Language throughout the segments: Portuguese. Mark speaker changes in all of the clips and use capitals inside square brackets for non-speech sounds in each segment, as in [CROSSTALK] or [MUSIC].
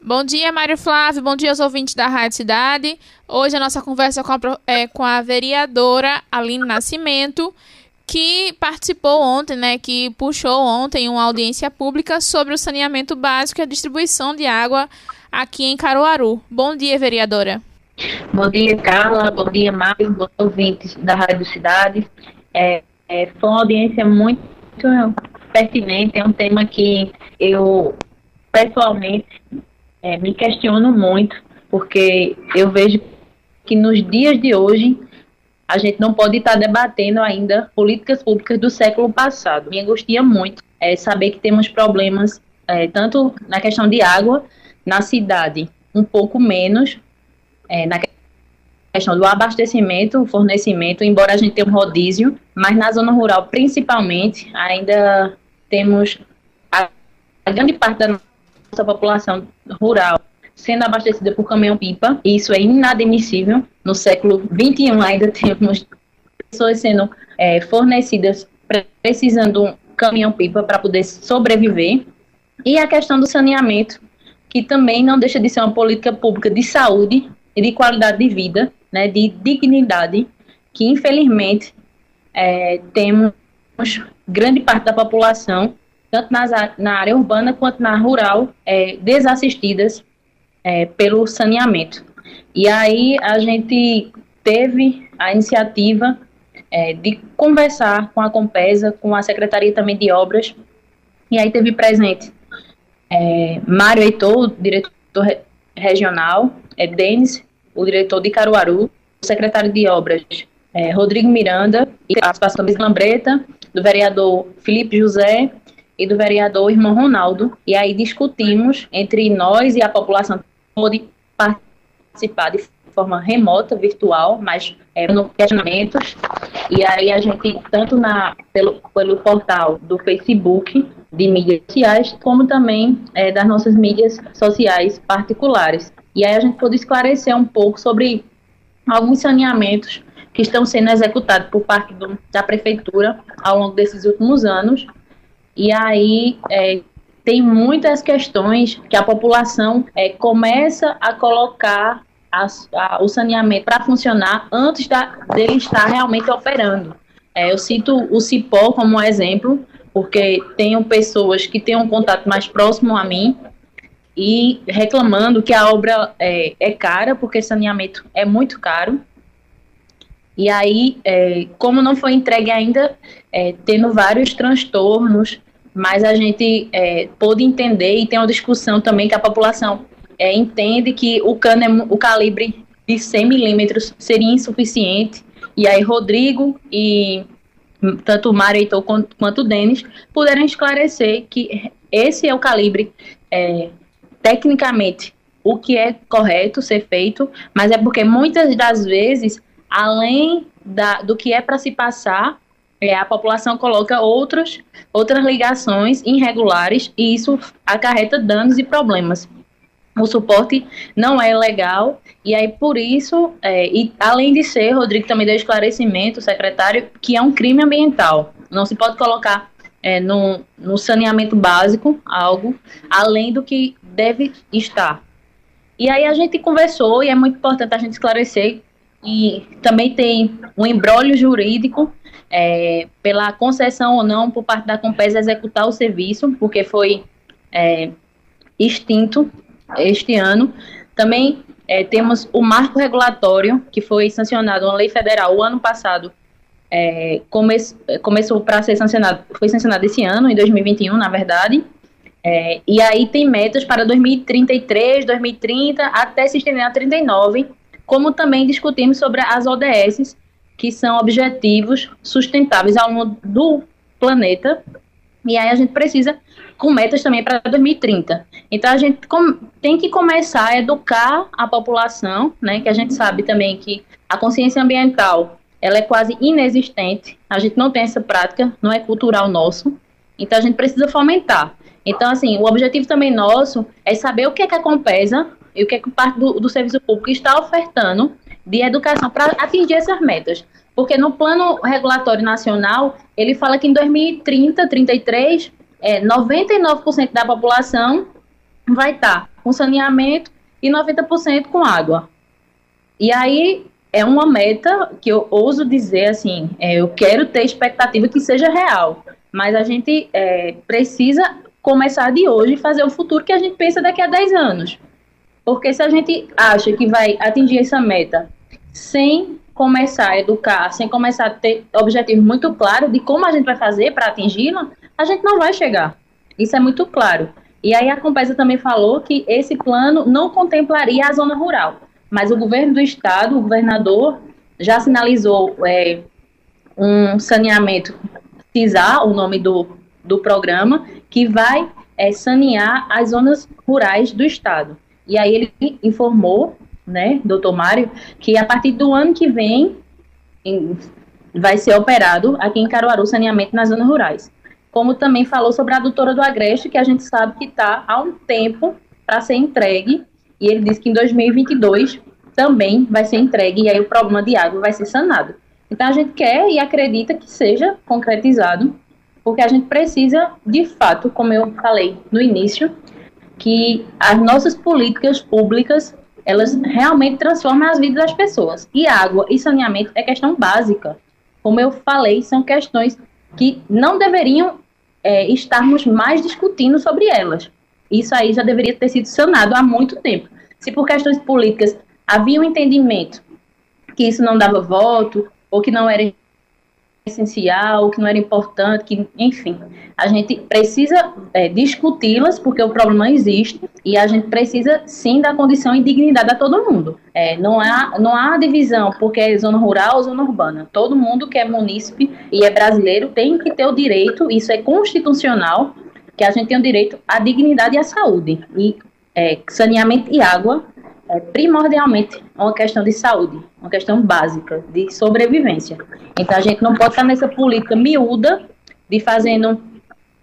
Speaker 1: Bom dia, Mário Flávio. Bom dia aos ouvintes da Rádio Cidade. Hoje a nossa conversa com a, é com a vereadora Aline Nascimento, que participou ontem, né, que puxou ontem uma audiência pública sobre o saneamento básico e a distribuição de água aqui em Caruaru. Bom dia, vereadora.
Speaker 2: Bom dia, Carla. Bom dia, Mário. Bom ouvintes da Rádio Cidade. É, é, foi uma audiência muito pertinente. É um tema que eu, pessoalmente, é, me questiono muito, porque eu vejo que nos dias de hoje a gente não pode estar debatendo ainda políticas públicas do século passado. Me angustia muito é, saber que temos problemas é, tanto na questão de água na cidade, um pouco menos é, na questão do abastecimento, fornecimento, embora a gente tenha um rodízio, mas na zona rural, principalmente, ainda temos a, grande parte da nossa população rural sendo abastecida por caminhão-pipa. Isso é inadmissível. No século XXI ainda [LAUGHS] temos pessoas sendo é, fornecidas precisando um caminhão-pipa para poder sobreviver. E a questão do saneamento, que também não deixa de ser uma política pública de saúde e de qualidade de vida, né, de dignidade, que infelizmente é, temos grande parte da população tanto nas, na área urbana quanto na rural, é, desassistidas é, pelo saneamento. E aí a gente teve a iniciativa é, de conversar com a Compesa, com a Secretaria também de Obras, e aí teve presente é, Mário Heitor, diretor re regional, é, Denis, o diretor de Caruaru, o secretário de Obras, é, Rodrigo Miranda, e a participação da Lambreta, do vereador Felipe José e do vereador irmão Ronaldo. E aí discutimos entre nós e a população pode participar de forma remota, virtual, mas é, no questionamentos. E aí a gente, tanto na, pelo, pelo portal do Facebook, de mídias sociais, como também é, das nossas mídias sociais particulares. E aí a gente pôde esclarecer um pouco sobre alguns saneamentos que estão sendo executados por parte do, da prefeitura ao longo desses últimos anos e aí é, tem muitas questões que a população é, começa a colocar a, a, o saneamento para funcionar antes da, dele estar realmente operando. É, eu cito o Cipó como um exemplo, porque tenho pessoas que têm um contato mais próximo a mim e reclamando que a obra é, é cara, porque saneamento é muito caro. E aí, é, como não foi entregue ainda, é, tendo vários transtornos, mas a gente é, pôde entender e tem uma discussão também que a população é, entende que o cano, é, o calibre de 100 milímetros seria insuficiente. E aí Rodrigo e tanto o Mário Heitor quanto, quanto o Denis puderam esclarecer que esse é o calibre é, tecnicamente o que é correto ser feito, mas é porque muitas das vezes, além da, do que é para se passar, é, a população coloca outros, outras ligações irregulares e isso acarreta danos e problemas. O suporte não é legal e aí por isso, é, e além de ser, Rodrigo também deu esclarecimento, secretário, que é um crime ambiental. Não se pode colocar é, no, no saneamento básico algo além do que deve estar. E aí a gente conversou e é muito importante a gente esclarecer e também tem um embrólio jurídico é, pela concessão ou não por parte da Compesa executar o serviço, porque foi é, extinto este ano. Também é, temos o marco regulatório, que foi sancionado, uma lei federal, o ano passado, é, come, começou para ser sancionado, foi sancionado esse ano, em 2021, na verdade. É, e aí tem metas para 2033, 2030, até se estender a 39, como também discutimos sobre as ODS, que são objetivos sustentáveis ao longo do planeta. E aí a gente precisa com metas também para 2030. Então a gente tem que começar a educar a população, né? Que a gente sabe também que a consciência ambiental ela é quase inexistente. A gente não tem essa prática, não é cultural nosso. Então a gente precisa fomentar. Então assim, o objetivo também nosso é saber o que é que a Compesa e o que é que parte do, do serviço público está ofertando de educação para atingir essas metas. Porque no plano regulatório nacional, ele fala que em 2030, 33, é, 99% da população vai estar com saneamento e 90% com água. E aí é uma meta que eu ouso dizer assim, é, eu quero ter expectativa que seja real, mas a gente é, precisa começar de hoje e fazer o futuro que a gente pensa daqui a 10 anos. Porque se a gente acha que vai atingir essa meta sem começar a educar, sem começar a ter objetivos muito claros de como a gente vai fazer para atingi-la, a gente não vai chegar. Isso é muito claro. E aí a Compesa também falou que esse plano não contemplaria a zona rural, mas o governo do estado, o governador, já sinalizou é, um saneamento, CISA, o nome do, do programa, que vai é, sanear as zonas rurais do estado. E aí ele informou, né, doutor Mário, que a partir do ano que vem em, vai ser operado aqui em Caruaru saneamento nas zonas rurais. Como também falou sobre a doutora do Agreste, que a gente sabe que está há um tempo para ser entregue, e ele disse que em 2022 também vai ser entregue, e aí o problema de água vai ser sanado. Então a gente quer e acredita que seja concretizado, porque a gente precisa, de fato, como eu falei no início, que as nossas políticas públicas elas realmente transformam as vidas das pessoas. E água e saneamento é questão básica. Como eu falei, são questões que não deveriam é, estarmos mais discutindo sobre elas. Isso aí já deveria ter sido sanado há muito tempo. Se por questões políticas havia um entendimento que isso não dava voto, ou que não era essencial, que não era importante, que, enfim, a gente precisa é, discuti-las porque o problema existe e a gente precisa sim dar condição e dignidade a todo mundo. É, não há não há divisão porque é zona rural ou zona urbana. Todo mundo que é munícipe e é brasileiro tem que ter o direito, isso é constitucional, que a gente tem o direito à dignidade e à saúde e é, saneamento e água é primordialmente uma questão de saúde, uma questão básica de sobrevivência. Então a gente não pode estar nessa política miúda de fazendo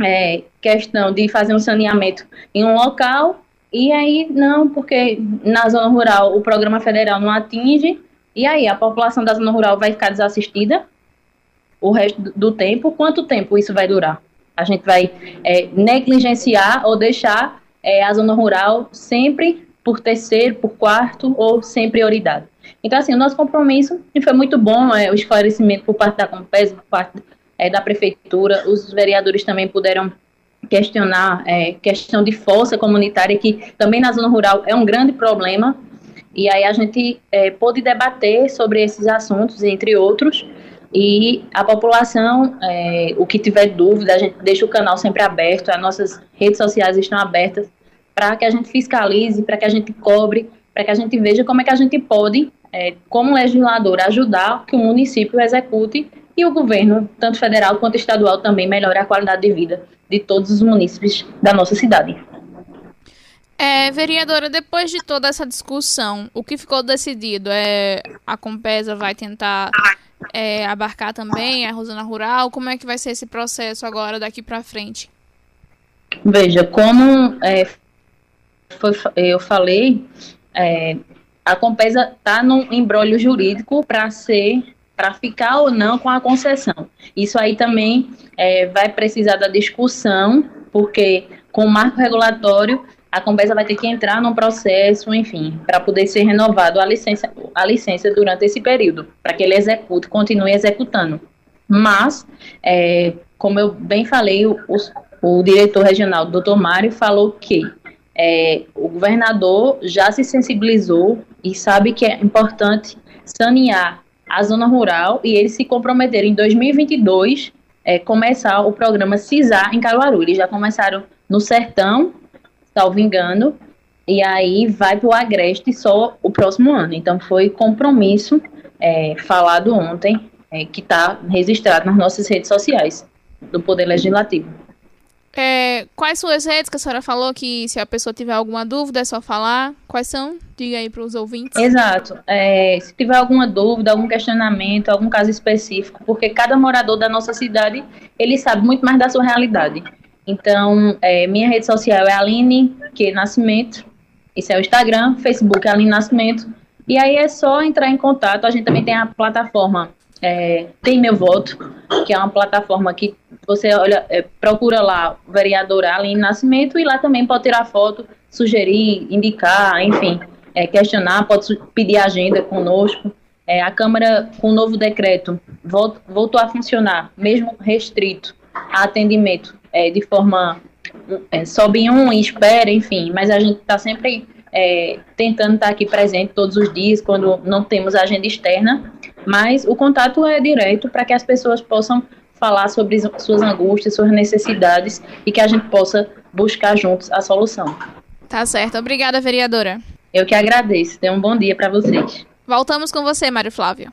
Speaker 2: é, questão de fazer um saneamento em um local e aí não, porque na zona rural o programa federal não atinge e aí a população da zona rural vai ficar desassistida o resto do tempo. Quanto tempo isso vai durar? A gente vai é, negligenciar ou deixar é, a zona rural sempre por terceiro, por quarto ou sem prioridade. Então, assim, o nosso compromisso foi muito bom, é, o esclarecimento por parte da Compes, por parte é, da Prefeitura, os vereadores também puderam questionar é, questão de força comunitária, que também na zona rural é um grande problema, e aí a gente é, pôde debater sobre esses assuntos, entre outros, e a população, é, o que tiver dúvida, a gente deixa o canal sempre aberto, as nossas redes sociais estão abertas para que a gente fiscalize, para que a gente cobre, para que a gente veja como é que a gente pode, é, como legislador, ajudar que o município execute e o governo, tanto federal quanto estadual, também melhore a qualidade de vida de todos os munícipes da nossa cidade.
Speaker 1: É, vereadora, depois de toda essa discussão, o que ficou decidido é a Compesa vai tentar é, abarcar também a Rosana Rural? Como é que vai ser esse processo agora daqui para frente?
Speaker 2: Veja, como é, foi, eu falei, é, a Compesa está num embrólio jurídico para ser para ficar ou não com a concessão. Isso aí também é, vai precisar da discussão, porque com o marco regulatório a Compesa vai ter que entrar num processo, enfim, para poder ser renovado a licença, a licença durante esse período, para que ele execute, continue executando. Mas, é, como eu bem falei, o, o, diretor regional, doutor Mário, falou que é, o governador já se sensibilizou e sabe que é importante sanear a zona rural e eles se comprometeram em 2022 é, começar o programa CISAR em Caruaru. Eles já começaram no Sertão, salvo engano, e aí vai para o Agreste só o próximo ano. Então foi compromisso é, falado ontem, é, que está registrado nas nossas redes sociais do Poder Legislativo.
Speaker 1: É, quais são as redes que a senhora falou que se a pessoa tiver alguma dúvida é só falar? Quais são? Diga aí para os ouvintes.
Speaker 2: Exato. É, se tiver alguma dúvida, algum questionamento, algum caso específico, porque cada morador da nossa cidade, ele sabe muito mais da sua realidade. Então, é, minha rede social é Aline que Nascimento, esse é o Instagram, Facebook Aline Nascimento, e aí é só entrar em contato. A gente também tem a plataforma é, Tem Meu Voto, que é uma plataforma que você olha, é, procura lá vereadora Aline Nascimento e lá também pode tirar foto, sugerir, indicar, enfim, é, questionar, pode pedir agenda conosco. É, a Câmara, com o novo decreto, voltou a funcionar, mesmo restrito a atendimento é, de forma é, sobe um espera, enfim, mas a gente está sempre é, tentando estar aqui presente todos os dias quando não temos agenda externa, mas o contato é direto para que as pessoas possam falar sobre suas angústias, suas necessidades e que a gente possa buscar juntos a solução.
Speaker 1: Tá certo. Obrigada, vereadora.
Speaker 2: Eu que agradeço. Tenha um bom dia para vocês.
Speaker 1: Voltamos com você, Mário Flávio.